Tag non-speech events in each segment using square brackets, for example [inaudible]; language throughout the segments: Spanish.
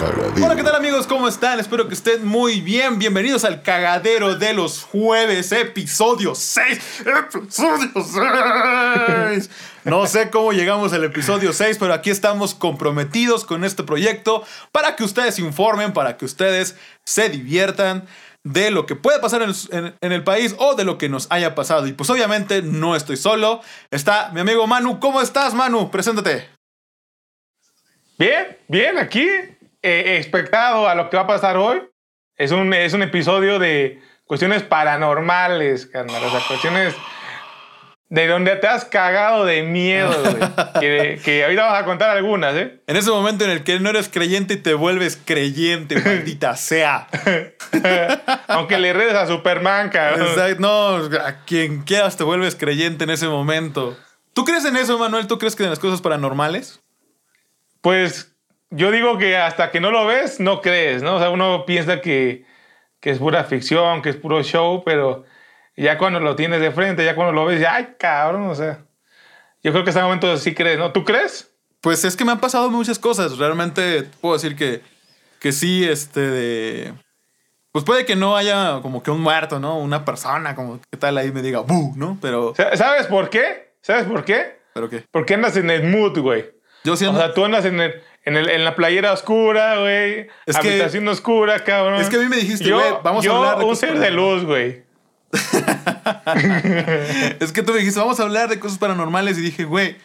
cagadero. Hola, ¿qué tal amigos? ¿Cómo están? Espero que estén muy bien. Bienvenidos al cagadero de los jueves, episodio 6. Episodio 6. No sé cómo llegamos al episodio 6, pero aquí estamos comprometidos con este proyecto para que ustedes se informen, para que ustedes se diviertan de lo que puede pasar en, en- en el país o de lo que nos haya pasado. Y pues obviamente no estoy solo. Está mi amigo Manu. ¿Cómo estás, Manu? Preséntate. Bien, bien, aquí, eh, expectado a lo que va a pasar hoy. Es un, es un episodio de cuestiones paranormales, carnal. O sea, cuestiones de donde te has cagado de miedo, güey. que, que ahorita vamos a contar algunas, ¿eh? En ese momento en el que no eres creyente y te vuelves creyente, [laughs] maldita sea. [laughs] Aunque le redes a Superman, cabrón. Exacto, No, a quien quieras te vuelves creyente en ese momento. ¿Tú crees en eso, Manuel? ¿Tú crees que en las cosas paranormales? Pues yo digo que hasta que no lo ves, no crees, ¿no? O sea, uno piensa que, que es pura ficción, que es puro show, pero ya cuando lo tienes de frente, ya cuando lo ves, ya, ay, cabrón, o sea. Yo creo que en ese momento sí crees, ¿no? ¿Tú crees? Pues es que me han pasado muchas cosas. Realmente puedo decir que, que sí, este, de... Pues puede que no haya como que un muerto, ¿no? Una persona como que tal ahí me diga, ¡bu! ¿no? Pero... Sa- ¿Sabes por qué? ¿Sabes por qué? ¿Pero qué? Porque andas en el mood, güey. Yo O siento... sea, tú andas en, el, en, el- en la playera oscura, güey. Es que- habitación oscura, cabrón. Es que a mí me dijiste, güey, vamos a hablar de un ser de luz, güey. [laughs] Es que tú me dijiste, vamos a hablar de cosas paranormales y dije, güey,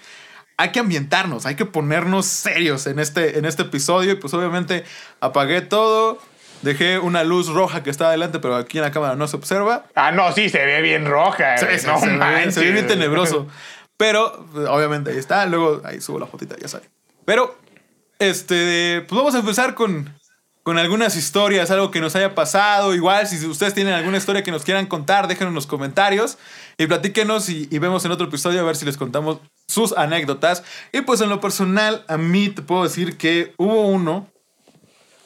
hay que ambientarnos, hay que ponernos serios en este, en este episodio. Y pues obviamente apagué todo, dejé una luz roja que está adelante, pero aquí en la cámara no se observa. Ah, no, sí, se ve bien roja, Sí, sí, no se, ve, bien- se ve bien tenebroso. Pero obviamente ahí está, luego ahí subo la fotita, ya sale. Pero, este, pues vamos a empezar con, con algunas historias, algo que nos haya pasado. Igual, si ustedes tienen alguna historia que nos quieran contar, déjenos en los comentarios y platíquenos y, y vemos en otro episodio a ver si les contamos sus anécdotas. Y pues en lo personal, a mí te puedo decir que hubo uno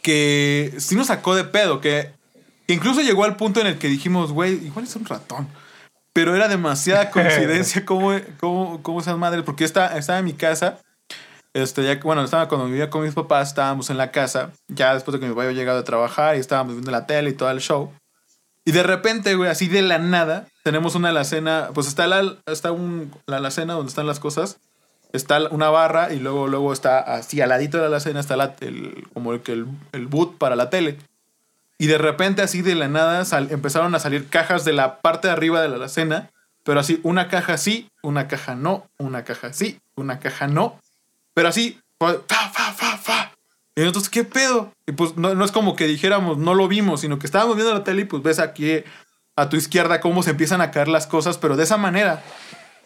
que sí nos sacó de pedo, que incluso llegó al punto en el que dijimos, güey, igual es un ratón. Pero era demasiada [laughs] coincidencia cómo, cómo, cómo esas madres, porque está, estaba en mi casa. Este, ya, que- bueno, estaba cuando vivía con mis papás, estábamos en la casa, ya después de que mi papá había llegado a trabajar y estábamos viendo la tele y todo el show. Y de repente, güey, así de la nada, tenemos una alacena, pues está la, está un, la alacena donde están las cosas, está una barra y luego, luego está así al ladito de la alacena está la, el, como el, el, el boot para la tele. Y de repente, así de la nada, empezaron a salir cajas de la parte de arriba de la alacena. Pero así, una caja sí, una caja no, una caja sí, una caja no. Pero así, fa, fa, fa, fa. Y nosotros, ¿qué pedo? Y pues no, no es como que dijéramos, no lo vimos, sino que estábamos viendo la tele y pues ves aquí a tu izquierda cómo se empiezan a caer las cosas, pero de esa manera.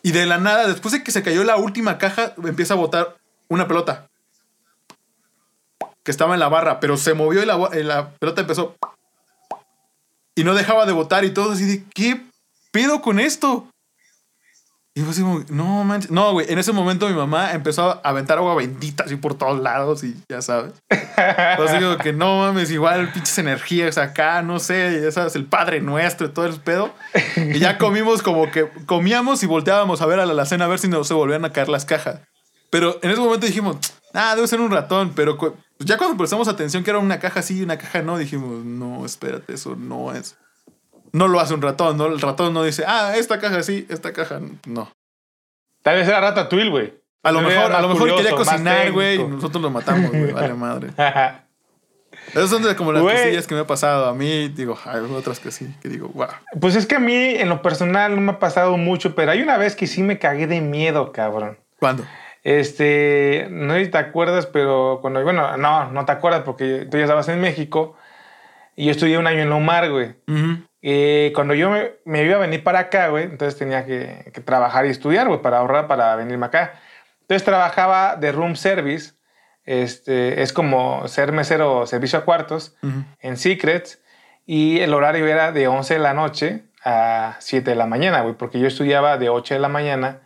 Y de la nada, después de que se cayó la última caja, empieza a botar una pelota que estaba en la barra, pero se movió y la, y la pelota empezó. Y no dejaba de botar y todo así de, ¿qué pedo con esto? Y yo así no manches. No, güey, en ese momento mi mamá empezó a aventar agua bendita así por todos lados y ya sabes. Entonces digo que no mames, igual pinches energías acá, no sé, ya sabes, el Padre Nuestro y todo el pedo. Y ya comimos como que comíamos y volteábamos a ver a la alacena a ver si no se volvían a caer las cajas. Pero en ese momento dijimos, ah, debe ser un ratón. Pero ya cuando prestamos atención que era una caja sí y una caja no, dijimos, no, espérate, eso no es. No lo hace un ratón, ¿no? El ratón no dice, ah, esta caja sí, esta caja no. Tal vez era Ratatouille, güey. A lo mejor, a lo mejor quería curioso, más cocinar, güey, y nosotros lo matamos, güey, [laughs] vale madre. [laughs] Esas son de como las Güey. cosillas que me ha pasado. A mí, digo, hay otras que sí, que digo, wow. Pues es que a mí, en lo personal, no me ha pasado mucho, pero hay una vez que sí me cagué de miedo, cabrón. ¿Cuándo? Este, no sé si te acuerdas, pero cuando, bueno, no, no te acuerdas porque tú ya estabas en México y yo estudié un año en Lomar, güey. Ujú. Eh, cuando yo me, me iba a venir para acá, güey, entonces tenía que, que trabajar y estudiar, güey, para ahorrar para venirme acá. Entonces trabajaba de room service, este, es como ser mesero servicio a cuartos Ujú. en Secrets y el horario era de 11 de la noche a 7 de la mañana, güey, porque yo estudiaba de 8 de la mañana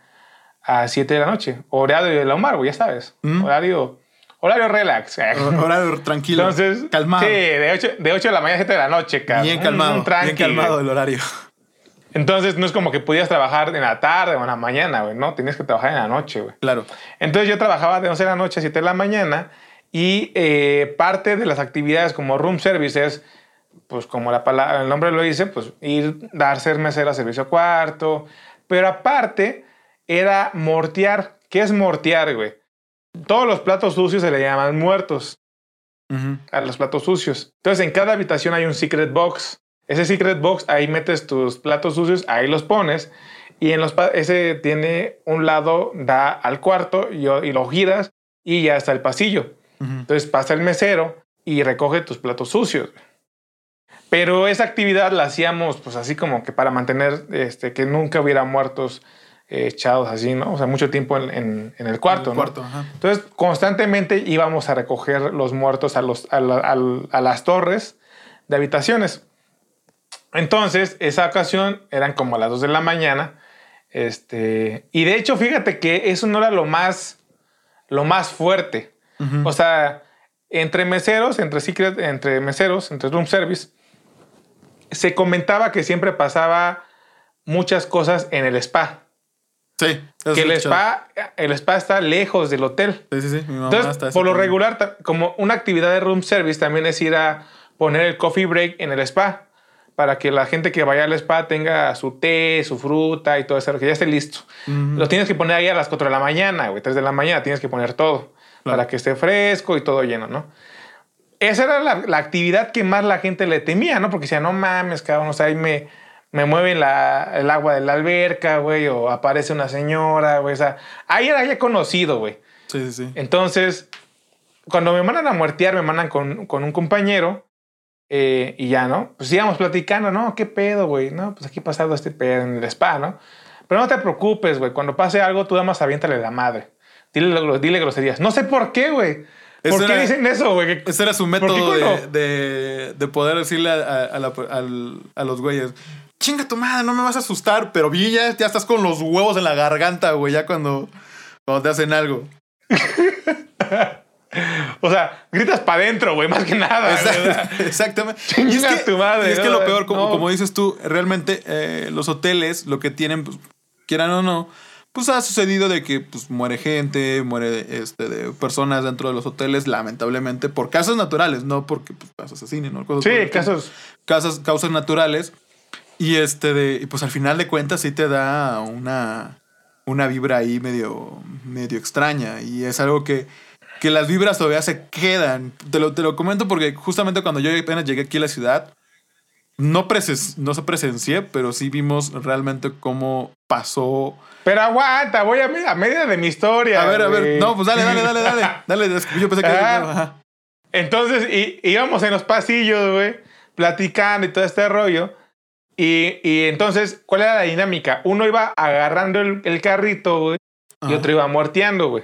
a 7 de la noche. Horario de la Omar, güey, ya sabes. Mm. Horario, horario relax. [laughs] Horario tranquilo. Entonces, calmado. Sí, de 8, de 8 de la mañana a 7 de la noche, cabrón. bien calmado. tranqui, bien calmado el horario. Entonces, no es como que pudieras trabajar en la tarde o en la mañana, güey, no, tenías que trabajar en la noche, güey. Claro. Entonces yo trabajaba de 11 de la noche a 7 de la mañana Y eh, parte de las actividades como room services, pues como la palabra, el nombre lo dice, pues ir, dar ser mesero a servicio cuarto. Pero aparte, era mortear. ¿Qué es mortear, güey? Todos los platos sucios se le llaman muertos a los platos sucios. Entonces, en cada habitación hay un secret box. Ese secret box, ahí metes tus platos sucios, ahí los pones. Y en los ese tiene un lado, da al cuarto y, y lo giras y ya está el pasillo. Entonces pasa el mesero y recoge tus platos sucios. Pero esa actividad la hacíamos pues así como que para mantener este, que nunca hubiera muertos echados así, ¿no? O sea, mucho tiempo en, el cuarto, cuarto Entonces, constantemente íbamos a recoger los muertos a, los, a, las torres de habitaciones. Entonces, esa ocasión eran como las 2 de la mañana. Este, y de hecho, fíjate que eso no era lo más, lo más fuerte. O sea, entre meseros, entre secret, entre meseros, entre room service, se comentaba que siempre pasaba muchas cosas en el spa. Sí. Que el spa, el spa está lejos del hotel. Sí, sí, sí. Entonces, por lo regular, como una actividad de room service también es ir a poner el coffee break en el spa para que la gente que vaya al spa tenga su té, su fruta y todo eso, que ya esté listo. Lo tienes que poner ahí a las 4 de la mañana, güey, 3 de la mañana, tienes que poner todo para que esté fresco y todo lleno, ¿no? Esa era la, actividad que más la gente le temía, ¿no? Porque decía, no mames, cabrón, o sea, ahí me, me mueven el agua de la alberca, güey, o aparece una señora, güey, o sea, ahí era ya conocido, güey. Sí, sí, sí. Entonces, cuando me mandan a muertear, me mandan con, con un compañero eh, y ya, ¿no? Pues íbamos platicando, ¿no? ¿Qué pedo, güey? No, pues aquí ha pasado este pedo en el spa, ¿no? Pero no te preocupes, güey, cuando pase algo, tú nada más aviéntale la madre. Dile, dile groserías. No sé por qué, güey. ¿Por qué dicen eso, güey? Ese era su método de, de, poder decirle a, a, los güeyes. Chinga tu madre, no me vas a asustar, pero vi ya, ya estás con los huevos en la garganta, güey, ya cuando, cuando te hacen algo. [laughs] o sea, gritas para adentro, güey, más que nada. [laughs] exactamente. Chinga es que, tu madre. Y es que lo peor, como, como dices tú, realmente eh, los hoteles lo que tienen, pues, quieran o no, pues ha sucedido de que pues, muere gente, muere este, de personas dentro de los hoteles, lamentablemente, por casos naturales, no porque pues, asesinen, ¿no? sí, casos. Casos, causas naturales. Y este de, pues al final de cuentas sí te da una, una vibra ahí medio, medio extraña. Y es algo que, que las vibras todavía se quedan. Te lo, te lo comento porque justamente cuando yo apenas llegué aquí a la ciudad, no, no se presencié, pero sí vimos realmente cómo pasó pero aguanta, voy a, a media de mi historia. A ver, a ver. No, pues dale, dale, dale, dale. [laughs] Dale, yo pensé que. Ajá. Entonces, y, íbamos en los pasillos, güey, platicando y todo este rollo. Y, y, entonces, ¿cuál era la dinámica? Uno iba agarrando el, carrito, güey, y otro iba muerteando, güey.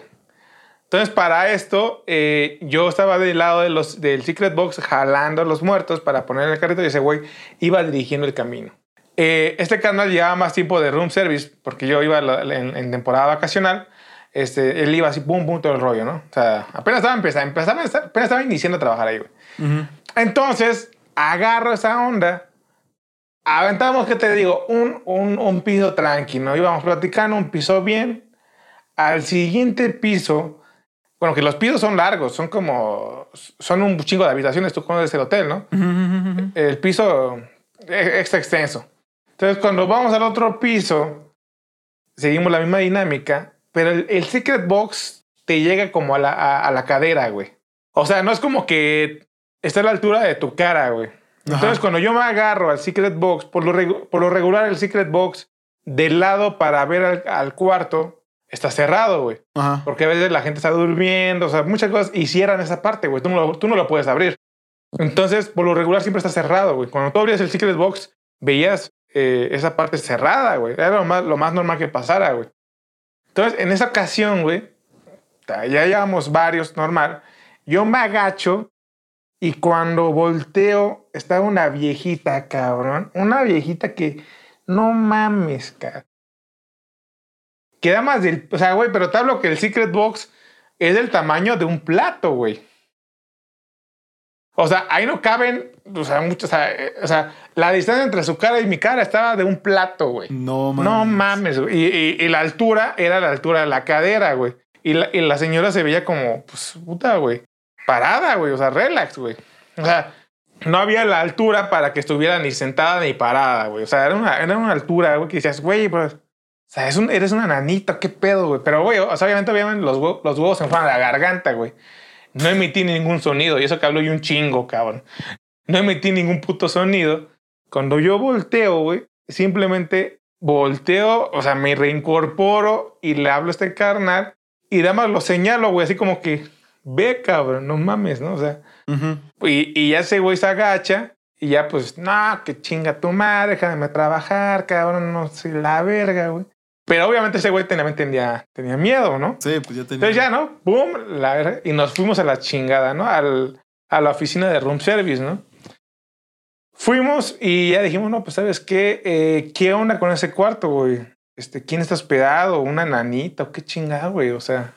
Entonces, para esto, eh, yo estaba del lado de los, del Secret Box jalando a los muertos para poner el carrito y ese güey iba dirigiendo el camino. Eh, este canal llevaba más tiempo de room service, porque yo iba en, temporada vacacional. Este, él iba así, pum, pum, todo el rollo, ¿no? O sea, apenas estaba empezando, apenas estaba iniciando a trabajar ahí, güey. Entonces, agarro esa onda. Aventamos, ¿qué te digo? Un, un, un piso tranquilo. Íbamos platicando, un piso bien. Al siguiente piso, bueno, que los pisos son largos, son como, son un chingo de habitaciones, tú conoces el hotel, ¿no? El piso es extenso. Entonces, cuando vamos al otro piso, seguimos la misma dinámica, pero el, Secret Box te llega como a la, a, la cadera, güey. O sea, no es como que está a la altura de tu cara, güey. Entonces, cuando yo me agarro al Secret Box, por lo, por lo regular el Secret Box del lado para ver al, cuarto está cerrado, güey. Porque a veces la gente está durmiendo, o sea, muchas cosas y cierran esa parte, güey. Tú, no tú no lo puedes abrir. Entonces, por lo regular siempre está cerrado, güey. Cuando tú abrías el Secret Box, veías eh, esa parte cerrada, güey. Era lo más, lo más normal que pasara, güey. Entonces, en esa ocasión, güey, ya llevamos varios normal. Yo me agacho y cuando volteo, está una viejita, cabrón. Una viejita que no mames, cabrón. Queda más del. O sea, güey, pero te hablo que el Secret Box es del tamaño de un plato, güey. O sea, ahí no caben, o sea, mucho, eh, o sea, la distancia entre su cara y mi cara estaba de un plato, güey. No mames. No mames, güey. Y, la altura era la altura de la cadera, güey. Y la, y la señora se veía como, pues, puta, güey. Parada, güey, o sea, relax, güey. O sea, no había la altura para que estuviera ni sentada ni parada, güey. O sea, era una, era una altura, güey, que decías, güey, pues, o sea, es un, eres una nanita, qué pedo, güey. Pero, güey, o sea, obviamente, obviamente los, huevos, los huevos se fueron a la garganta, güey. No emití ningún sonido, y eso que hablo yo un chingo, cabrón. No emití ningún puto sonido. Cuando yo volteo, güey, simplemente volteo, o sea, me reincorporo y le hablo a este carnal y nada más lo señalo, güey, así como que, ve, cabrón, no mames, ¿no? O sea, y, y, ya ese güey se agacha y ya pues, no, que chinga tu madre, déjame trabajar, cabrón, no sé, la verga, güey. Pero obviamente ese güey también tenía, tenía miedo, ¿no? Sí, pues ya tenía. Entonces ya, ¿no? Boom, la verga. Y nos fuimos a la chingada, ¿no? Al, a la oficina de room service, ¿no? Fuimos y ya dijimos, no, pues sabes qué, eh, ¿qué onda con ese cuarto, güey? Este, ¿Quién está hospedado? ¿Una nanita? ¿O qué chingada, güey? O sea,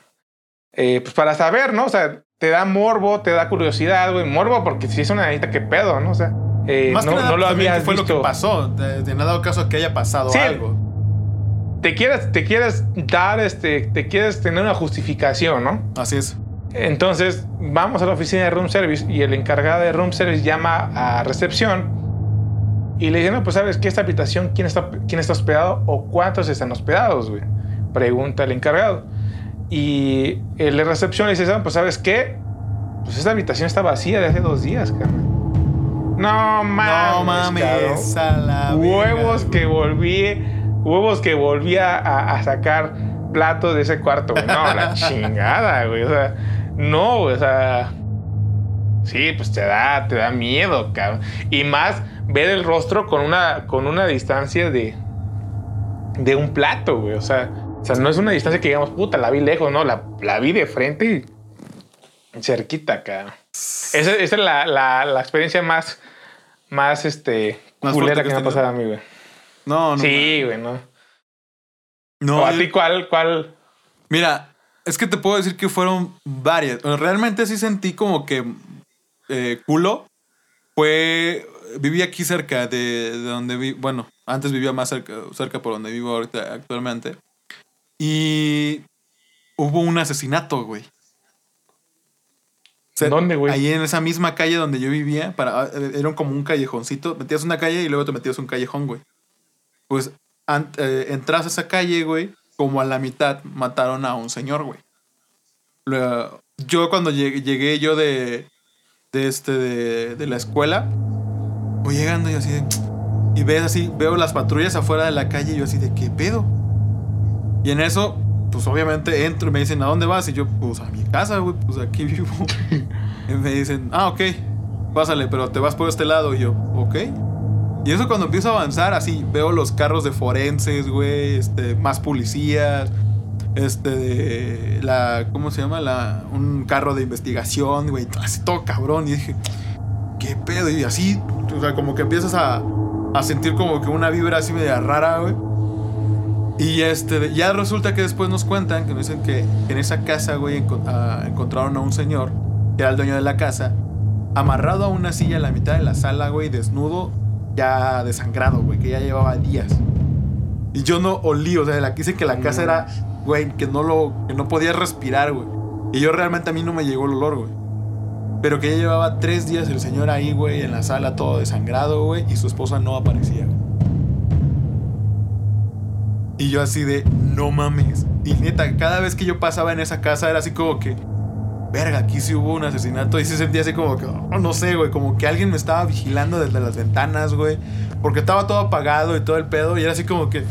eh, pues para saber, ¿no? O sea, te da morbo, te da curiosidad, güey. Morbo porque si es una nanita, ¿qué pedo, no? O sea, eh, Más no, que nada, no lo habías ¿qué fue visto. lo que pasó? De, de nada caso que haya pasado Sí. algo. Te quieres, te quieres dar, este, te quieres tener una justificación, ¿no? Así es. Entonces vamos a la oficina de room service y el encargado de room service llama a recepción y le dice, no, pues sabes que esta habitación, ¿quién está, quién está hospedado o cuántos están hospedados, güey? Pregunta el encargado. Y el de recepción le dice, "Ah, pues sabes qué, pues esta habitación está vacía de hace dos días, carnal. No mames, no mames, a la Huevos que volví, huevos que volví a, sacar platos de ese cuarto, güey. No, la [laughs] chingada, güey. O sea, no, güey, o sea. Sí, pues te da, te da miedo, cabrón. Y más ver el rostro con una, con una distancia de, de un plato, güey. O sea, sea, no es una distancia que digamos, puta, la vi lejos, no, la, la vi de frente y cerquita, cabrón. Esa, esa es la, la, la experiencia más, más, este, Más culera que que me ha pasado a mí, güey. No, no. Sí, güey, no. No, ¿O a ti cuál, cuál? Mira, es que te puedo decir que fueron varias. Realmente sí sentí como que eh, culo. Fue. Viví aquí cerca de, de donde vi. Bueno, antes vivía más cerca, cerca por donde vivo ahorita actualmente. Y hubo un asesinato, güey. O sea, ¿Dónde, güey? Ahí en esa misma calle donde yo vivía, para, era como un callejoncito. Metías una calle y luego te metías un callejón, güey. Pues eh, entras a esa calle, güey, como a la mitad mataron a un señor, güey. Luego, yo cuando llegué, llegué yo de, de, este, de, de la escuela, voy llegando y así de... Y ves así, veo las patrullas afuera de la calle y yo así de, ¿qué pedo? Y en eso, pues obviamente entro y me dicen, ¿a dónde vas? Y yo, pues a mi casa, güey, pues aquí vivo. [laughs] y me dicen, ah, ok, pásale, pero te vas por este lado. Y yo, ok. Y eso cuando empiezo a avanzar, así veo los carros de forenses, güey, este, más policías, este, de la, ¿cómo se llama? La, un carro de investigación, güey, así todo cabrón. Y dije, ¿qué pedo? Y así, o sea, como que empiezas a, a sentir como que una vibra así media rara, güey. Y este, ya resulta que después nos cuentan que nos dicen que en esa casa, güey, ah, encontraron a un señor, que era el dueño de la casa, amarrado a una silla en la mitad de la sala, güey, desnudo, ya desangrado, güey, que ya llevaba días. Y yo no olí, o sea, la que dice que la casa era, güey, que no lo, que no podía respirar, güey. Y yo realmente a mí no me llegó el olor, güey. Pero que ya llevaba tres días el señor ahí, güey, en la sala todo desangrado, güey, y su esposa no aparecía, güey. Y yo así de, no mames. Y neta, cada vez que yo pasaba en esa casa era así como que, verga, aquí sí hubo un asesinato. Y se sentía así como que, oh, no sé, güey, como que alguien me estaba vigilando desde las ventanas, güey. Porque estaba todo apagado y todo el pedo. Y era así como que,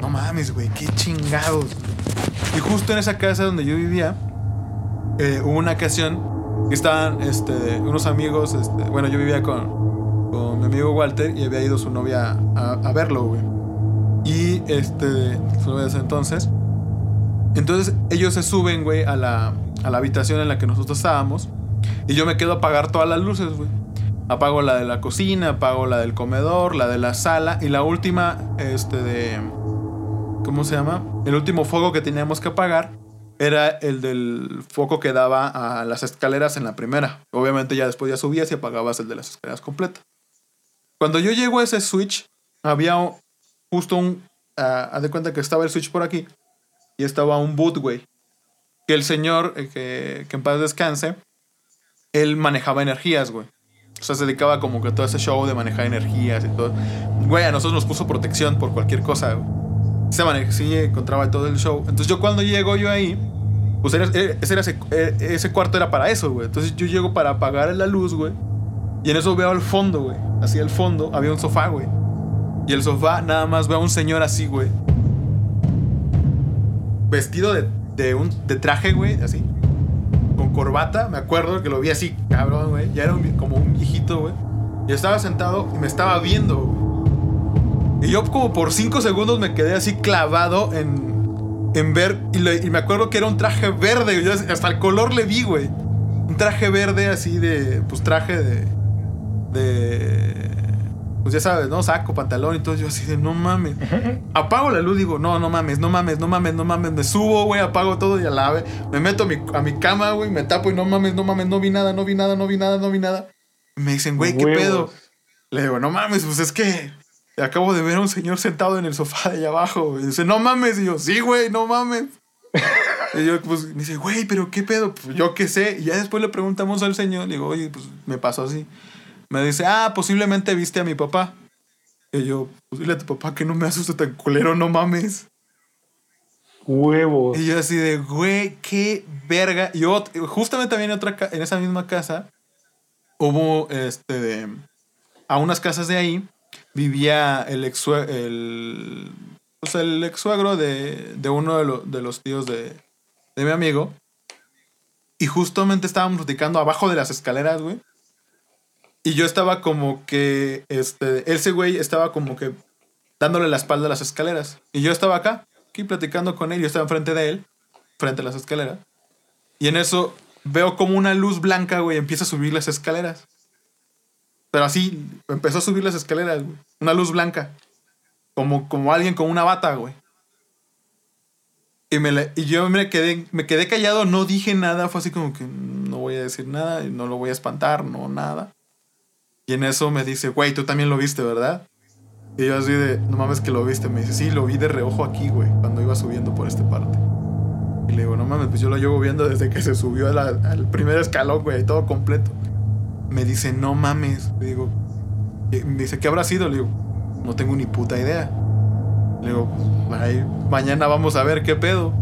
no mames, güey, qué chingados. Y justo en esa casa donde yo vivía, eh, hubo una ocasión que estaban este, unos amigos, este, bueno, yo vivía con, con mi amigo Walter y había ido su novia a, a verlo, güey. Y este, entonces. Entonces ellos se suben, güey, a la, a la habitación en la que nosotros estábamos. Y yo me quedo a apagar todas las luces, güey. Apago la de la cocina, apago la del comedor, la de la sala y la última, este, de... ¿Cómo se llama? El último fuego que teníamos que apagar era el del foco que daba a las escaleras en la primera. Obviamente ya después ya subías y apagabas el de las escaleras completo. Cuando yo llego a ese switch, había justo un... ah, haz de cuenta que estaba el switch por aquí y estaba un boot, güey. Que el señor, eh, que, que en paz descanse, él manejaba energías, güey. O sea, se dedicaba como que a todo ese show de manejar energías y todo. Güey, a nosotros nos puso protección por cualquier cosa, güey. Se maneja, sí, encontraba todo el show. Entonces yo cuando llego yo ahí, pues era- ese, era ese, eh, ese cuarto era para eso, güey. Entonces yo llego para apagar la luz, güey. Y en eso veo al fondo, güey. Así al fondo había un sofá, güey. Y el sofá nada más veo a un señor así, güey. Vestido de, de, un, de traje, güey, así. Con corbata. Me acuerdo que lo vi así, cabrón, güey. Ya era como un viejito, güey. Y estaba sentado y me estaba viendo, güey. Y yo como por cinco segundos me quedé así clavado en, en ver. Y, me acuerdo que era un traje verde. Hasta el color le vi, güey. Un traje verde así de. Pues traje de. De. Pues ya sabes, ¿no? Saco, pantalón y todo. Yo así de no mames. Apago la luz, digo, no, no mames, no mames, no mames, no mames. Me subo, güey, apago todo y a la vez me meto a mi, a mi cama, güey, me tapo y no mames, no mames, no vi nada, no vi nada, no vi nada, no vi nada. Y me dicen, güey, ¿qué Huevos. pedo? Le digo, no mames, pues es que acabo de ver a un señor sentado en el sofá de allá abajo. Y dice, no mames. Y yo, sí, güey, no mames. [laughs] y yo, pues, me dice, güey, pero ¿qué pedo? Pues yo qué sé. Y ya después le preguntamos al señor. Le digo, oye, pues me pasó así. Me dice, ah, posiblemente viste a mi papá. Y yo, pues dile a tu papá que no me asusta tan culero, no mames. Huevos. Y yo así de, güey, qué verga. Y yo, justamente también en, otra, en esa misma casa, hubo, este, de, a unas casas de ahí, vivía el ex el, pues el ex suegro de, de uno de, lo- de los tíos de, de mi amigo. Y justamente estábamos platicando abajo de las escaleras, güey. Y yo estaba como que, este, ese güey estaba como que dándole la espalda a las escaleras. Y yo estaba acá, aquí platicando con él. Yo estaba enfrente de él, frente a las escaleras. Y en eso veo como una luz blanca, güey, empieza a subir las escaleras. Pero así, empezó a subir las escaleras, güey. Una luz blanca. Como, como alguien con una bata, güey. Y, me la- y yo me quedé, me quedé callado, no dije nada. Fue así como que no voy a decir nada, no lo voy a espantar, no nada. Y en eso me dice, güey, tú también lo viste, ¿verdad? Y yo así de, no mames que lo viste. Me dice, sí, lo vi de reojo aquí, güey, cuando iba subiendo por esta parte. Y le digo, no mames, pues yo lo llevo viendo desde que se subió al primer escalón, güey, todo completo. Me dice, no mames. Le digo, me dice, ¿qué habrá sido? Le digo, no tengo ni puta idea. Le digo, mañana vamos a ver qué pedo.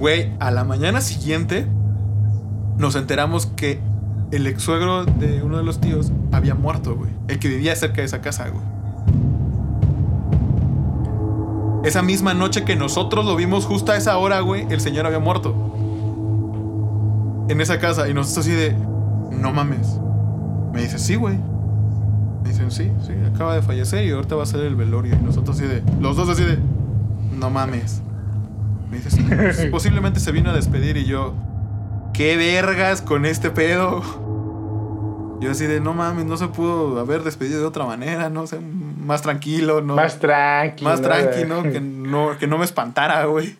Güey, a la mañana siguiente nos enteramos que el ex suegro de uno de los tíos había muerto, güey. El que vivía cerca de esa casa, güey. Esa misma noche que nosotros lo vimos justo a esa hora, güey, el señor había muerto. En esa casa. Y nosotros así de, no mames. Me dice, sí, güey. Me dicen, sí, sí, acaba de fallecer y ahorita va a ser el velorio. Y nosotros así de, los dos así de, no mames. Me dice, sí, pues, [laughs] posiblemente se vino a despedir y yo, ¿qué vergas con este pedo? Yo así de, no mames, no se pudo haber despedido de otra manera, no sé, más tranquilo, ¿no? Más tranqui. Más tranqui, ¿no? Que no, que no me espantara, güey.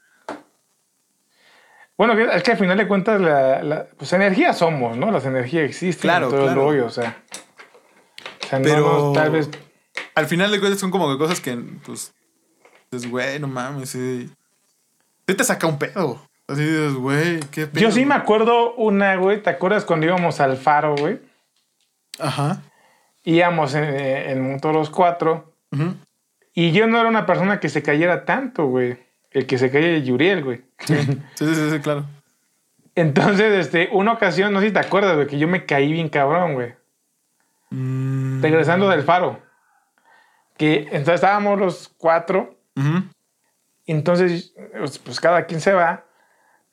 Bueno, es que al final de cuentas, la, la- pues energía somos, ¿no? Las energías existen. Claro, todo claro. rollo, o sea. O sea, Pero- no, tal vez. Al final de cuentas son como que cosas que, pues, dices, güey, no mames, sí. Sí te saca un pedo. Así dices, güey, qué pedo. Yo sí me acuerdo una, güey. ¿Te acuerdas cuando íbamos al faro, güey? Ajá. Íbamos en, en moto los cuatro. Ujú. Y yo no era una persona que se cayera tanto, güey. El que se caía Yuriel, güey. [laughs] Sí, sí, sí, sí, claro. Entonces, este, una ocasión, no sé si te acuerdas, güey, que yo me caí bien cabrón, güey. Mm. Regresando del faro. Que entonces estábamos los cuatro. Ujú. Entonces, pues, pues, cada quien se va.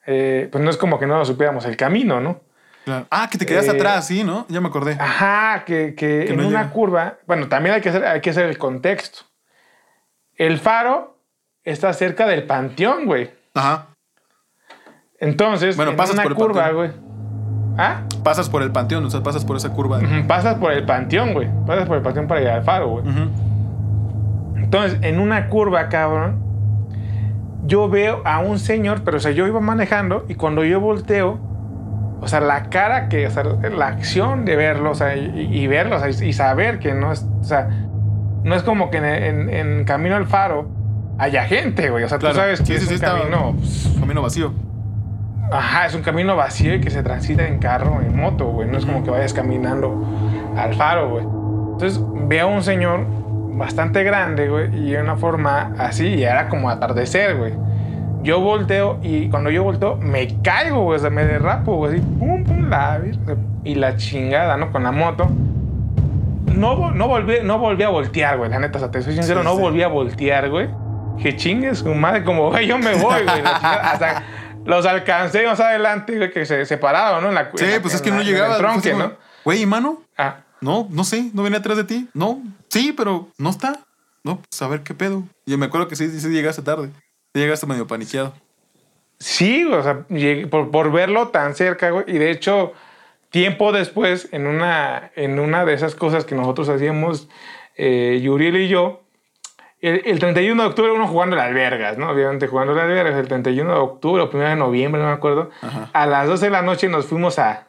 Eh, pues no es como que no supiéramos el camino, ¿no? Claro. Ah, que te quedaste Eh, atrás, sí, ¿no? Ya me acordé. Ajá, que, que Que en no una llega. curva, bueno, también hay que, hacer, hay que hacer el contexto. El faro está cerca del panteón, güey. Ajá. Entonces, Bueno, en pasas una por el curva, güey. ¿Ah? Pasas por el panteón, o sea, pasas por esa curva. Pasas por el panteón, güey. Pasas por el panteón para llegar al faro, güey. Entonces, en una curva, cabrón, yo veo a un señor, pero o sea, yo iba manejando y cuando yo volteo, o sea, la cara que, o sea, la acción de verlo, o sea, y, y verlo, o sea, y saber que no es, o sea, no es como que en, en- en camino al faro haya gente, güey. O sea, Claro. tú sabes que Sí, es sí, un camino, pues, Camino vacío. Ajá, es un camino vacío y que se transita en carro, en moto, güey. No es como que vayas caminando al faro, güey. Entonces veo a un señor bastante grande, güey, y de una forma así, y era como atardecer, güey. Yo volteo y cuando yo volteo me caigo, güey, o sea, me derrapo, güey, así, pum, pum, la, y la chingada, ¿no? Con la moto. No, no, volví, no volví a voltear, güey, la neta, o sea, te soy sincero, Sí, no sí. volví a voltear, güey. Que chingues, su madre, como, güey, yo me voy, güey. la chingada, Hasta los alcancé más adelante, güey, que se separaron, ¿no? En la, Sí, en la- pues es que la- no el llegaba. así tronque, ¿no? Güey, ¿y mano? Ah, No, no sé, no viene atrás de ti. No, sí, pero no está. No, pues a ver qué pedo. Y yo me acuerdo que sí, sí llegaste tarde. Llegaste medio paniqueado. Sí, o sea, llegué- por, por verlo tan cerca, güey. Y de hecho, tiempo después, en una, en una de esas cosas que nosotros hacíamos, eh, Yuriel y yo, el, el 31 de octubre uno jugando las vergas, ¿no? Obviamente jugando las vergas. El 31 de octubre o 1 de noviembre, no me acuerdo. Ajá. A las 12 de la noche nos fuimos a,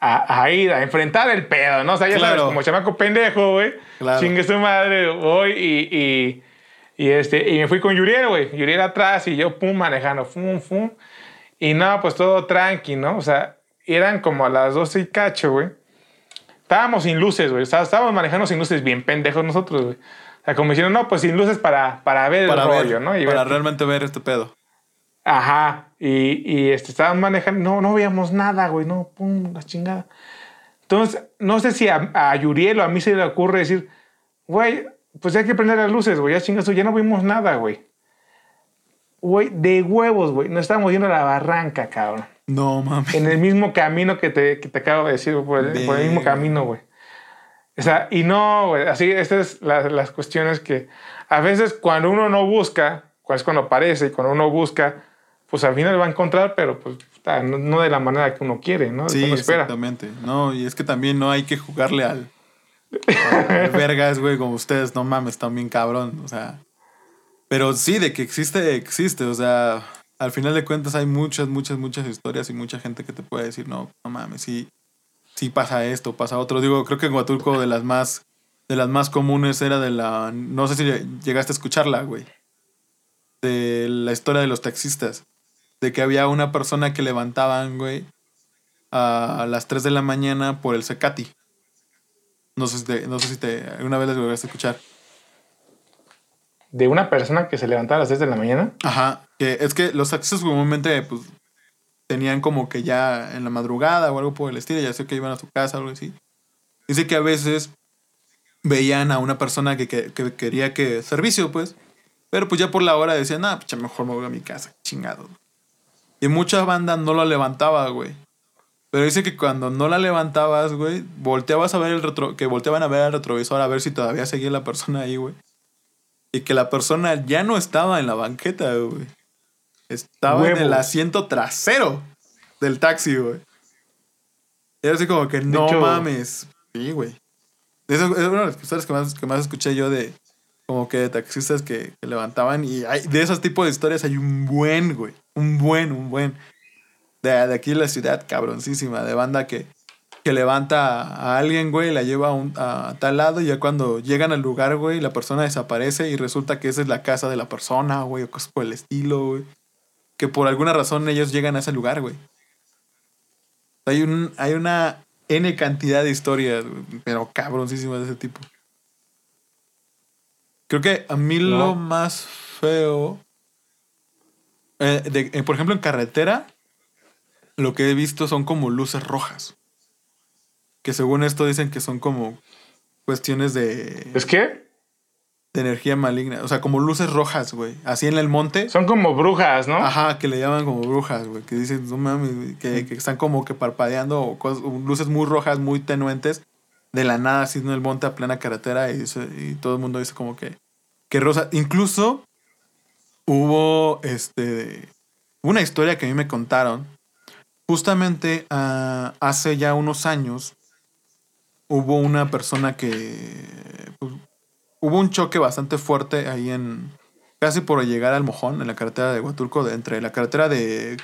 a, a ir a enfrentar el pedo, ¿no? O sea, ya Claro. sabes, como chamaco pendejo, güey. Claro. Chingue su madre, voy y, y, y, este, y me fui con Yuriel, güey. Yuriel atrás y yo, pum, manejando, fum, fum. Y no, pues todo tranqui, ¿no? O sea, eran como a las 12 y cacho, güey. Estábamos sin luces, güey. O sea, estábamos manejando sin luces, bien pendejos nosotros, güey. O sea, como diciendo, no, pues sin luces para, para ver Para el ver, rollo, ¿no? Y para ver- realmente ver este pedo. Ajá. Y, y este, estaban manejando. No, no veíamos nada, güey. No, pum, la chingada. Entonces, no sé si a, a Yuriel o a mí se le ocurre decir, güey, pues hay que prender las luces, güey. Ya chingas, ya no vimos nada, güey. Güey, de huevos, güey. Nos estábamos yendo a la barranca, cabrón. No mames. En el mismo camino que te, que te acabo de decir, por el, por el mismo camino, güey. O sea, y no, güey, así, estas es la- las cuestiones que a veces cuando uno no busca, es cuando aparece y cuando uno busca, pues al final va a encontrar, pero pues no, no de la manera que uno quiere, ¿no? Sí, espera. exactamente. No, y es que también no hay que jugarle al, [laughs] al vergas, güey, como ustedes, no mames, también cabrón, o sea. Pero sí, de que existe, existe, o sea, al final de cuentas hay muchas, muchas, muchas historias y mucha gente que te puede decir, no, no mames, sí, sí pasa esto, pasa otro. Digo, creo que en Huatulco de las más, de las más comunes era de la, no sé si llegaste a escucharla, güey, de la historia de los taxistas, de que había una persona que levantaban, güey, a las 3 de la mañana por el Secati. No sé si te, no sé si te alguna vez les lograste escuchar. De una persona que se levantaba a las 6 de la mañana. Ajá. Que es que los taxistas comúnmente pues tenían como que ya en la madrugada o algo por el estilo, ya sé que iban a su casa o algo así. Dice que a veces veían a una persona que, que- que quería que servicio, pues. Pero pues ya por la hora decían, ah, pues ya mejor me voy a mi casa, chingado. Y mucha banda no lo levantaba, güey. Pero dice que cuando no la levantabas, güey, volteabas a ver el retro, que volteaban a ver el retrovisor a ver si todavía seguía la persona ahí, güey. Y que la persona ya no estaba en la banqueta, güey. Estaba en el asiento trasero del taxi, güey. Era así como que no hecho- mames. Sí, güey. Eso es una de las historias que más, que más escuché yo de como que de taxistas que, levantaban. Y hay, de esos tipos de historias hay un buen, güey. Un buen, un buen. De, de aquí la ciudad, cabroncísima. De banda que, que levanta a alguien, güey, la lleva a, un- a tal lado y ya cuando llegan al lugar, güey, la persona desaparece y resulta que esa es la casa de la persona, güey, o cosas por el estilo, güey. Que por alguna razón ellos llegan a ese lugar, güey. Hay, un, hay una N cantidad de historias, güey, pero cabroncísimas de ese tipo. Creo que a mí No. lo más feo, eh, de- eh, por ejemplo, en carretera, lo que he visto son como luces rojas. Que según esto dicen que son como cuestiones de, ¿Es que? de energía maligna. O sea, como luces rojas, güey. Así en el monte. Son como brujas, ¿no? Ajá, que le llaman como brujas, güey. Que dicen, no mames, que, que están como que parpadeando o luces muy rojas, muy tenuentes. De la nada, así en el monte a plena carretera. Y, todo el mundo dice como que, que rosa. Incluso hubo este una historia que a mí me contaron. Justamente ah, hace ya unos años hubo una persona que pues, hubo un choque bastante fuerte ahí en casi por llegar al mojón en la carretera de Huatulco de- entre la carretera de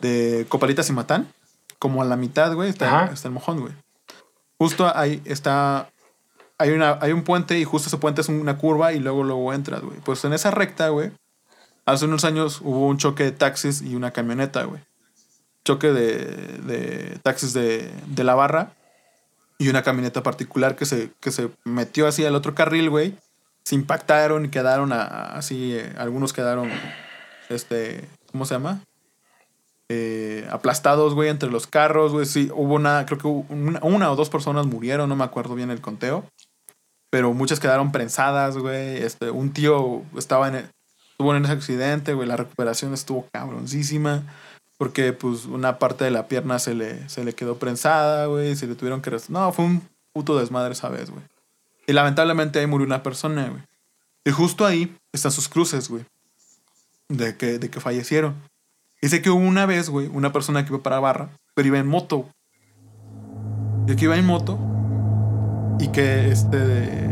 de Copalitas y Matán como a la mitad güey está, está el mojón güey justo ahí está hay una hay un puente y justo ese puente es una curva y luego luego entras güey pues en esa recta güey hace unos años hubo un choque de taxis y una camioneta güey choque de, de taxis de, de la barra y una camioneta particular que se, que se metió así al otro carril, güey. Se impactaron y quedaron a- así, eh, algunos quedaron, este, ¿cómo se llama? Eh, aplastados, güey, entre los carros, güey. Sí, hubo una, creo que una, o dos personas murieron, no me acuerdo bien el conteo. Pero muchas quedaron prensadas, güey. Este, un tío estaba en en ese accidente, güey. La recuperación estuvo cabroncísima. Porque, pues, una parte de la pierna se le, se le quedó prensada, güey. Se le tuvieron que... No, fue un puto desmadre esa vez, güey. Y lamentablemente ahí murió una persona, güey. Y justo ahí están sus cruces, güey. De que, de que fallecieron. Dice que hubo una vez, güey, una persona que iba para barra, pero iba en moto. Y que iba en moto. Y que este.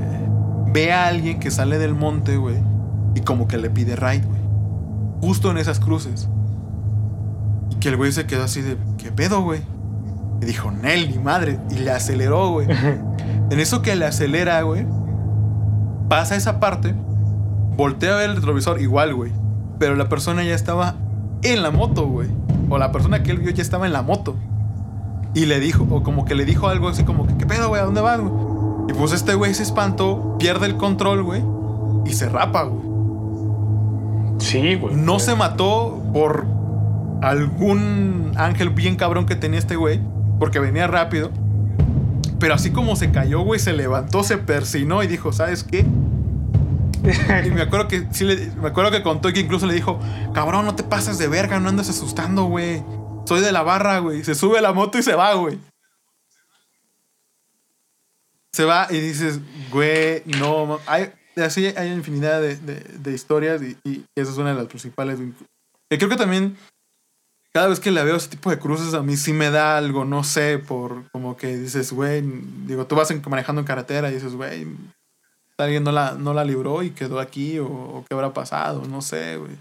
Ve a alguien que sale del monte, güey. Y como que le pide ride, güey. Justo en esas cruces. Y que el güey se quedó así de. ¿Qué pedo, güey? Y dijo, Nel, ni madre. Y le aceleró, güey. [laughs] en eso que le acelera, güey. Pasa esa parte. Voltea a ver el retrovisor, igual, güey. Pero la persona ya estaba en la moto, güey. O la persona que él vio ya estaba en la moto. Y le dijo, o como que le dijo algo así como que, ¿qué pedo, güey? ¿A dónde vas, güey? Y pues este güey se espantó, pierde el control, güey. Y se rapa, güey. Sí, güey. No se mató por algún ángel bien cabrón que tenía este güey. Porque venía rápido. Pero así como se cayó, güey, se levantó, se persinó y dijo, ¿sabes qué? [laughs] Y me acuerdo que sí me acuerdo que contó que incluso le dijo, cabrón, no te pases de verga, no andes asustando, güey. Soy de la barra, güey. Se sube la moto y se va, güey. Se va y dices, güey, no. Hay, así hay infinidad de, de- historias y, y esa es una de las principales. Y creo que también, cada vez que le veo ese tipo de cruces, a mí sí me da algo, no sé, por como que dices, güey, digo, tú vas manejando en carretera y dices, güey, alguien no la, no la libró y quedó aquí o, o qué habrá pasado, no sé, güey.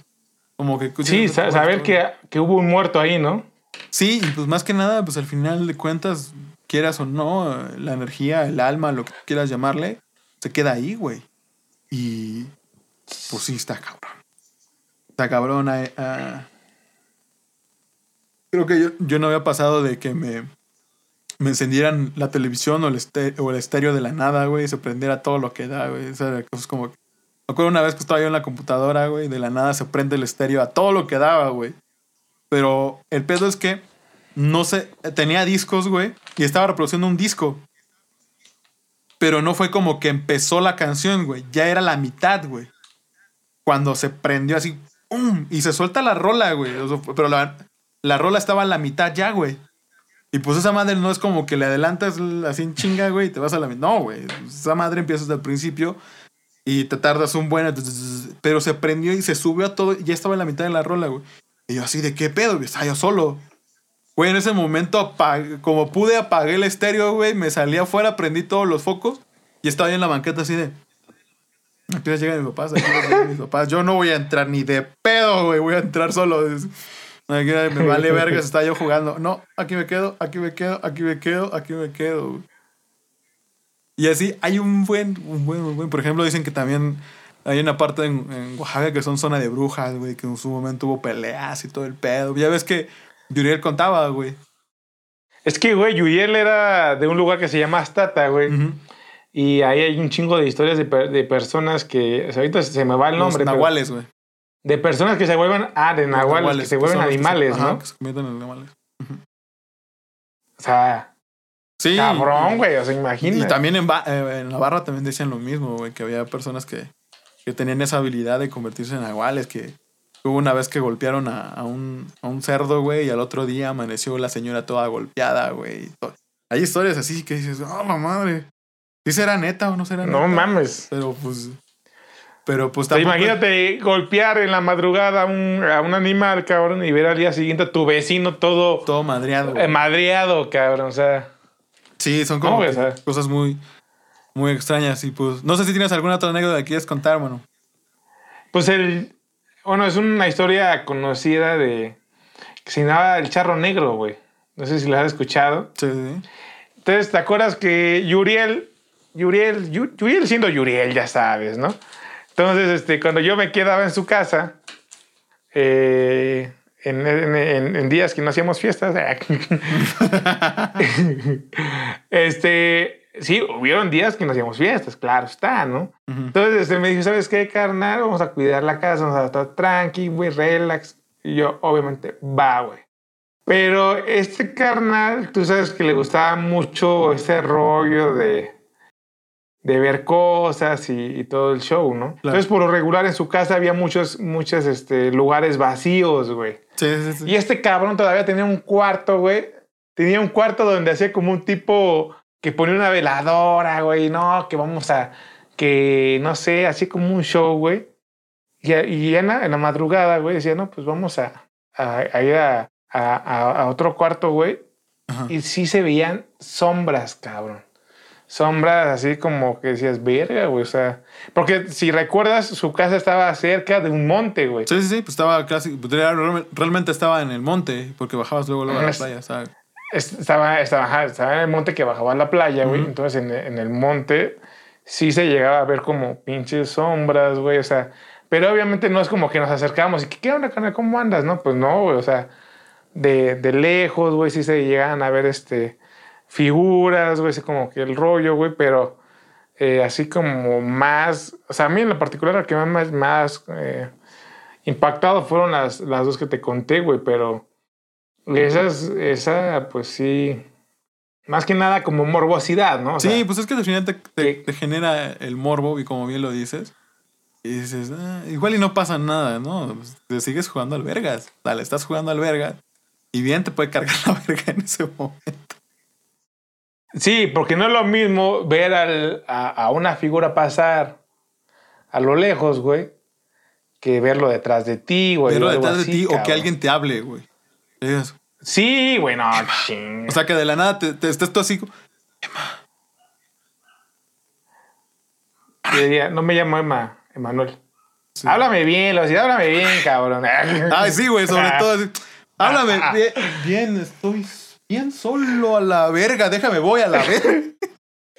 Como que Sí, sa- saber que, que hubo un muerto ahí, ¿no? Sí, y pues más que nada, pues al final de cuentas, quieras o no, la energía, el alma, lo que quieras llamarle, se queda ahí, güey. Y pues sí, está cabrón. Está cabrón. ah, ah. Creo que yo, yo no había pasado de que me, me encendieran la televisión o el, este- o el estéreo de la nada, güey, y se prendiera todo lo que da, güey. O sea, como... Me acuerdo una vez que estaba yo en la computadora, güey, de la nada se prende el estéreo a todo lo que daba, güey. Pero el pedo es que no sé, tenía discos, güey, y estaba reproduciendo un disco. Pero no fue como que empezó la canción, güey. Ya era la mitad, güey. Cuando se prendió así, ¡pum! Y se suelta la rola, güey. Pero la, la rola estaba a la mitad ya, güey. Y pues esa madre no es como que le adelantas así en chinga, güey, y te vas a la. No, güey. Esa madre empieza desde el principio y te tardas un buen. Pero se prendió y se subió a todo. Y ya estaba en la mitad de la rola, güey. Y yo así, ¿de qué pedo? güey? Estaba yo solo. Güey, en ese momento, como pude, apagué el estéreo, güey. Me salí afuera, prendí todos los focos. Y estaba yo en la banqueta así de... Aquí llegan mis papás, aquí llegan mis papás. Yo no voy a entrar ni de pedo, güey. Voy a entrar solo. Aquí me vale [laughs] vergas, estaba yo jugando. No, aquí me quedo, aquí me quedo, aquí me quedo, aquí me quedo. güey. Y así hay un buen, un buen, un buen. Por ejemplo, dicen que también hay una parte en, en Oaxaca que son zona de brujas, güey, que en su momento hubo peleas y todo el pedo. Ya ves que Yuriel contaba, güey. Es que, güey, Yuriel era de un lugar que se llama Astata, güey. Y ahí hay un chingo de historias de, de personas que. o sea, ahorita se me va el nombre. Los nahuales, güey. De personas que se vuelven. Ah, de nahuales, que se vuelven animales, ajá, ¿no? que se convierten en animales. O sea, Sí. cabrón, güey. O sea, imagina. y también en, eh, en la barra también decían lo mismo, güey, que había personas que, que tenían esa habilidad de convertirse en nahuales, que hubo una vez que golpearon a, a un, a un cerdo, güey, y al otro día amaneció la señora toda golpeada, güey. Hay historias así que dices, oh, la madre. ¿Sí será neta o no será No neta? mames. Pero pues... Pero pues tampoco... imagínate golpear en la madrugada a un, a un animal, cabrón, y ver al día siguiente a tu vecino todo Todo madreado. eh, güey. madreado, cabrón. O sea, Sí, son como que cosas muy, muy extrañas. Y pues, no sé si tienes alguna otra anécdota que quieras contar, mano. pues el. Bueno, es una historia conocida de. que se llamaba El Charro Negro, güey. No sé si la has escuchado. Sí, sí. Entonces, ¿te acuerdas que Yuriel, Yuriel, Yu- Yuriel siendo Yuriel, ya sabes, ¿no? Entonces, este, cuando yo me quedaba en su casa, eh, en, en, en, días que no hacíamos fiestas. [laughs] este, sí, hubieron días que no hacíamos fiestas, claro está, ¿no? Entonces este, me dijo, ¿sabes qué, carnal? Vamos a cuidar la casa, vamos a estar tranqui, güey, relax. Y yo, obviamente, va, güey. Pero este carnal, tú sabes que le gustaba mucho ese rollo de, de ver cosas y, todo el show, ¿no? Entonces, por lo regular, en su casa había muchos, muchos este, lugares vacíos, güey. Sí, sí, sí. Y este cabrón todavía tenía un cuarto, güey. Tenía un cuarto donde hacía como un tipo que ponía una veladora, güey. No, que vamos a. Que no sé, así como un show, güey. Y, y en, la, en, la, madrugada, güey, decía, no, pues vamos a, a, ir a, a, otro cuarto, güey. Y sí se veían sombras, cabrón. Sombras así como que decías, verga, güey. O sea, porque si recuerdas, su casa estaba cerca de un monte, güey. Sí, sí, sí, pues estaba casi, pues, realmente estaba en el monte, porque bajabas luego, luego a la playa, ¿sabes? Estaba, estaba, estaba en el monte que bajaba a la playa, güey. Entonces en, en, el monte sí se llegaba a ver como pinches sombras, güey. O sea, pero obviamente no es como que nos acercamos y que, ¿qué onda, carnal? ¿Cómo andas? No, pues no, güey. O sea, de, de lejos, güey, sí se llegan a ver este, figuras, güey, así como que el rollo, güey, pero eh, así como más, o sea, a mí en lo particular, lo que más, más eh, impactado fueron las, las dos que te conté, güey, pero esas, esa, pues sí, más que nada como morbosidad, ¿no? sí, pues es que al final te, te, genera el morbo, y como bien lo dices. Y dices, ah, igual y no pasa nada, ¿no? Pues, te sigues jugando al vergas. Dale, estás jugando al vergas. Y bien te puede cargar [laughs] la verga en ese momento. Sí, porque no es lo mismo ver al, a, una figura pasar a lo lejos, güey, que verlo detrás de ti, güey. Verlo detrás de ti o que alguien te hable, güey. Sí, güey, no, O sea, que de la nada te, te estés tú así. Emma. no me llamo Emma, Emanuel. Háblame bien, lo decía, háblame bien, cabrón. Ay, sí, güey, sobre [laughs] todo así. Háblame [laughs] bien, bien, estoy bien solo a la verga, déjame, voy a la verga.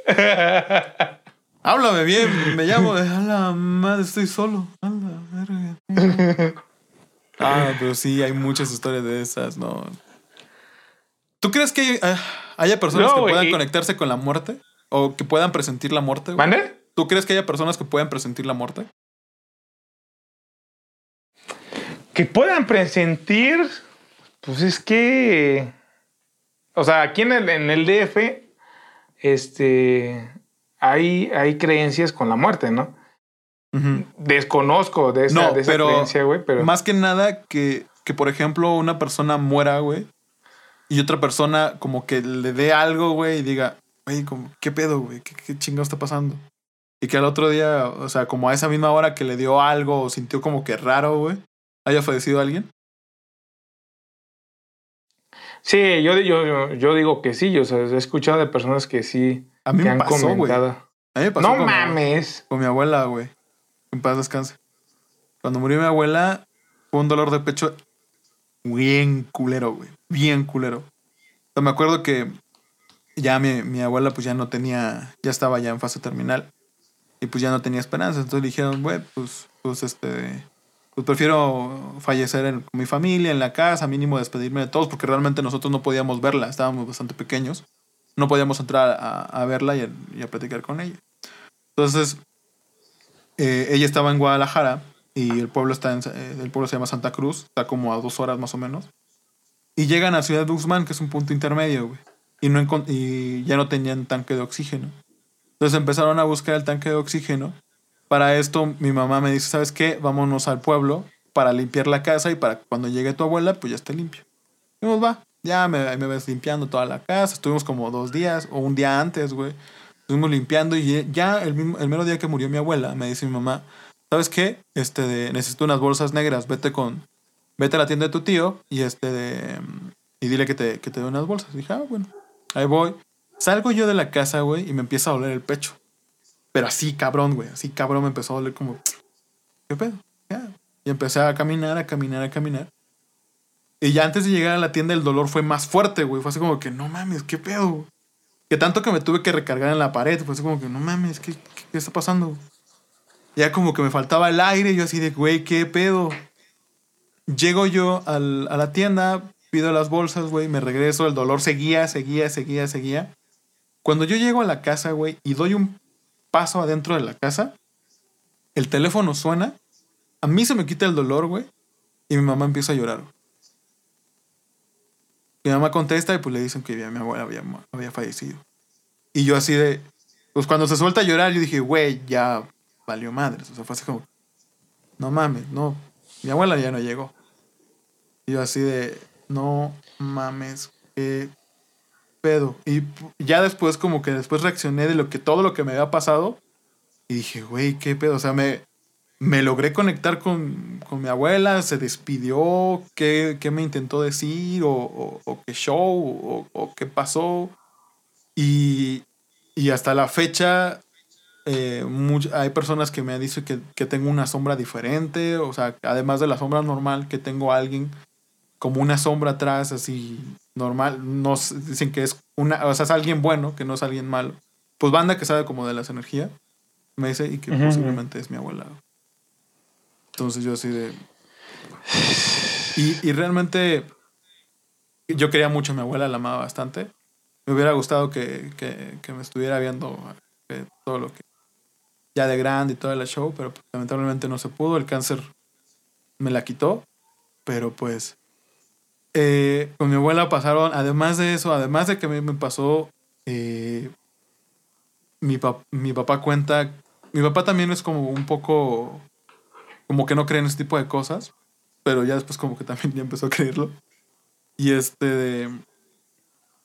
[laughs] Háblame bien, me llamo, [laughs] a la madre, estoy solo, a la verga. [laughs] Ah, pero sí, hay muchas historias de esas, ¿no? ¿Tú crees que eh, haya personas que puedan conectarse con la muerte? ¿O que puedan presentir la muerte? ¿Mande? ¿Tú crees que haya personas que puedan presentir la muerte? Que puedan presentir, pues es que o sea, aquí en el, en el DF, este, hay, hay creencias con la muerte, ¿no? Desconozco de esa, de esa creencia, güey, pero... Más que nada que, que, por ejemplo, una persona muera, güey, y otra persona como que le dé algo, güey, y diga, güey, ¿qué pedo, güey? ¿Qué, ¿Qué chingado está pasando? Y que al otro día, o sea, como a esa misma hora que le dio algo o sintió como que raro, güey, haya fallecido alguien. Sí, yo, yo, yo digo que sí. Yo he escuchado de personas que sí. A mí me pasó, güey. A mí me pasó. No mames. con mi abuela, güey. En paz descanse. Cuando murió mi abuela, fue un dolor de pecho bien culero, güey. Bien culero. me acuerdo que ya mi, mi, abuela pues ya no tenía, ya estaba ya en fase terminal. Y pues ya no tenía esperanza. Entonces le dijeron, güey, pues, pues este pues prefiero fallecer con mi familia, en la casa, mínimo despedirme de todos, porque realmente nosotros no podíamos verla, estábamos bastante pequeños, no podíamos entrar a, verla y a, platicar con ella. Entonces, eh, ella estaba en Guadalajara y el pueblo, está en, eh, el pueblo se llama Santa Cruz, está como a dos horas más o menos, y llegan a Ciudad de Guzmán, que es un punto intermedio, güey, y, no y ya no tenían tanque de oxígeno. Entonces empezaron a buscar el tanque de oxígeno para esto mi mamá me dice, ¿sabes qué? Vámonos al pueblo para limpiar la casa y para cuando llegue tu abuela, pues ya esté limpio. Y nos va. Ya me, ves limpiando toda la casa. Estuvimos como dos días o un día antes, güey. Estuvimos limpiando y ya el, mismo, el mero día que murió mi abuela, me dice mi mamá, ¿sabes qué? Este de, necesito unas bolsas negras, vete con, vete a la tienda de tu tío y este de, y dile que te, que te dé unas bolsas. dije, ah, bueno, ahí voy. Salgo yo de la casa, güey, y me empieza a doler el pecho. Pero así, cabrón, güey. Así, cabrón, me empezó a doler como. ¿Qué pedo? Ya. Y empecé a caminar, a caminar, a caminar. Y ya antes de llegar a la tienda, el dolor fue más fuerte, güey. Fue así como que, no mames, ¿qué pedo? Que tanto que me tuve que recargar en la pared. Fue así como que, no mames, ¿qué, qué, está pasando? Ya como que me faltaba el aire. Yo así de, güey, ¿qué pedo? llego yo al- a la tienda, pido las bolsas, güey, me regreso, el dolor seguía, seguía, seguía, seguía. Cuando yo llego a la casa, güey, y doy un paso adentro de la casa, el teléfono suena, a mí se me quita el dolor, güey, y mi mamá empieza a llorar. Mi mamá contesta y pues le dicen que mi abuela había, había fallecido. Y yo así de, pues cuando se suelta a llorar, yo dije, güey, ya valió madres. O sea, fue así como, no mames, no, mi abuela ya no llegó. Y yo así de, no mames, qué Y ya después como que después reaccioné de lo que todo lo que me había pasado y dije, güey, qué pedo. O sea, me, me logré conectar con, con mi abuela, se despidió, qué, qué me intentó decir o, o- qué show o, o qué pasó. Y, y hasta la fecha eh, hay personas que me han dicho que, que tengo una sombra diferente, o sea, además de la sombra normal, que tengo alguien como una sombra atrás, así normal. Nos dicen que es una, o sea, es alguien bueno, que no es alguien malo. Pues banda que sabe como de las energías, me dice, y que posiblemente es mi abuela. Entonces yo así de... Y, y realmente yo quería mucho a mi abuela, la amaba bastante. Me hubiera gustado que, que, que me estuviera viendo eh, todo lo que... Ya de grande y todo el show, pero pues, lamentablemente no se pudo. El cáncer me la quitó. Pero pues... eh, con mi abuela pasaron, además de eso, además de que mí me pasó... eh, mi, mi papá cuenta... Mi papá también es como un poco... Como que no cree en ese tipo de cosas. Pero ya después como que también [laughs] ya empezó a creerlo. Y este...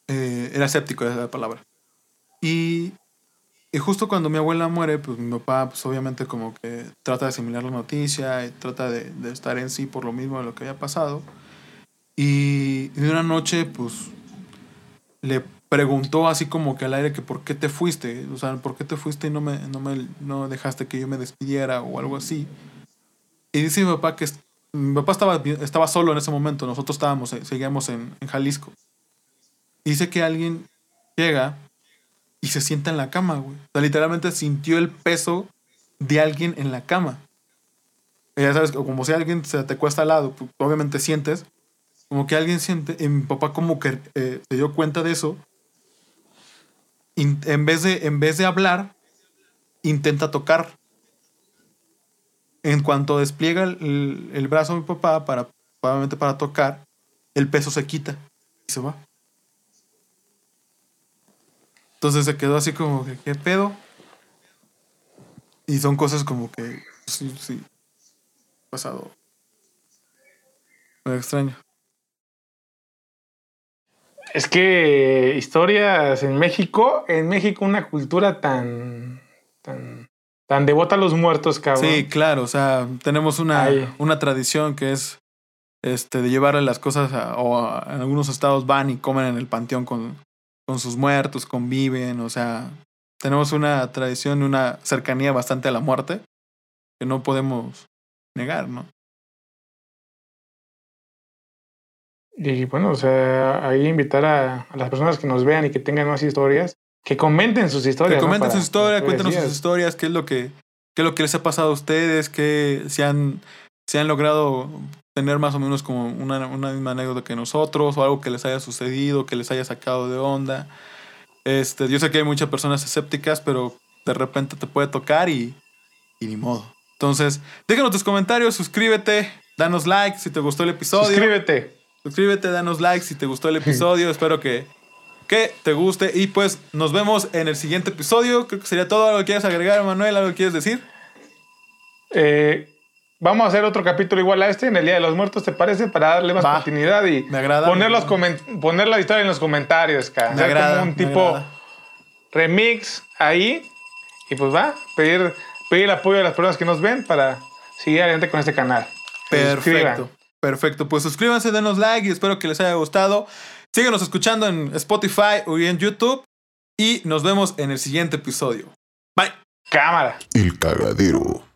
eh, era escéptico, esa es la palabra. Y, y justo cuando mi abuela muere, pues mi papá, pues obviamente como que trata de asimilar la noticia y trata de, de estar en sí por lo mismo de lo que había pasado. Y de una noche, pues, le preguntó así como que al aire que por qué te fuiste, o sea, por qué te fuiste y no me, no me no dejaste que yo me despidiera o algo así. Y dice mi papá que mi papá estaba, estaba solo en ese momento, nosotros estábamos, eh, seguíamos en, en Jalisco. Y dice que alguien llega y se sienta en la cama, güey. O sea, literalmente sintió el peso de alguien en la cama. Y ya sabes, como si alguien se te cuesta al lado, pues, obviamente sientes, como que alguien siente, mi papá como que eh, se dio cuenta de eso, en, vez de, en vez de hablar, intenta tocar. En cuanto despliega el, el- el brazo de mi papá para, probablemente para tocar, el peso se quita y se va. Entonces se quedó así como que, ¿qué pedo? Y son cosas como que, sí, sí, pasado. Me extraño. Es que historias en México, en México una cultura tan, tan, tan devota a los muertos, cabrón. Sí, claro, o sea, tenemos una, Ay. una tradición que es este de llevarle las cosas a, o a- en algunos estados van y comen en el panteón con, con sus muertos, conviven, o sea, tenemos una tradición, una cercanía bastante a la muerte que no podemos negar, ¿no? Y bueno, o sea, ahí invitar a, a las personas que nos vean y que tengan más historias, que comenten sus historias. Que comenten Para- su historia, para cuéntenos sus historias, qué es lo que, qué es lo que les ha pasado a ustedes, que si han, si han logrado tener más o menos como una, una misma anécdota que nosotros, o algo que les haya sucedido, que les haya sacado de onda. Este, yo sé que hay muchas personas escépticas, pero de repente te puede tocar y, y ni modo. Entonces, déjanos tus comentarios, suscríbete, danos like si te gustó el episodio. Suscríbete. Suscríbete, danos like si te gustó el [laughs] episodio. Espero que, que te guste. Y pues nos vemos en el siguiente episodio. Creo que sería todo. ¿Algo que quieres agregar, Manuel? ¿Algo que quieres decir? Eh, vamos a hacer otro capítulo igual a este en el Día de los Muertos, ¿te parece? Para darle más Va. continuidad y Me agrada. poner, los comen- poner la historia en los comentarios, cara. Me agrada. como un tipo agrada. remix ahí. Y pues va, pedir, pedir el apoyo de las personas que nos ven para seguir adelante con este canal. Perfecto. Perfecto. Pues suscríbanse, denos like y espero que les haya gustado. Síguenos escuchando en Spotify o en YouTube. Y nos vemos en el siguiente episodio. Bye. Cámara. El cagadero.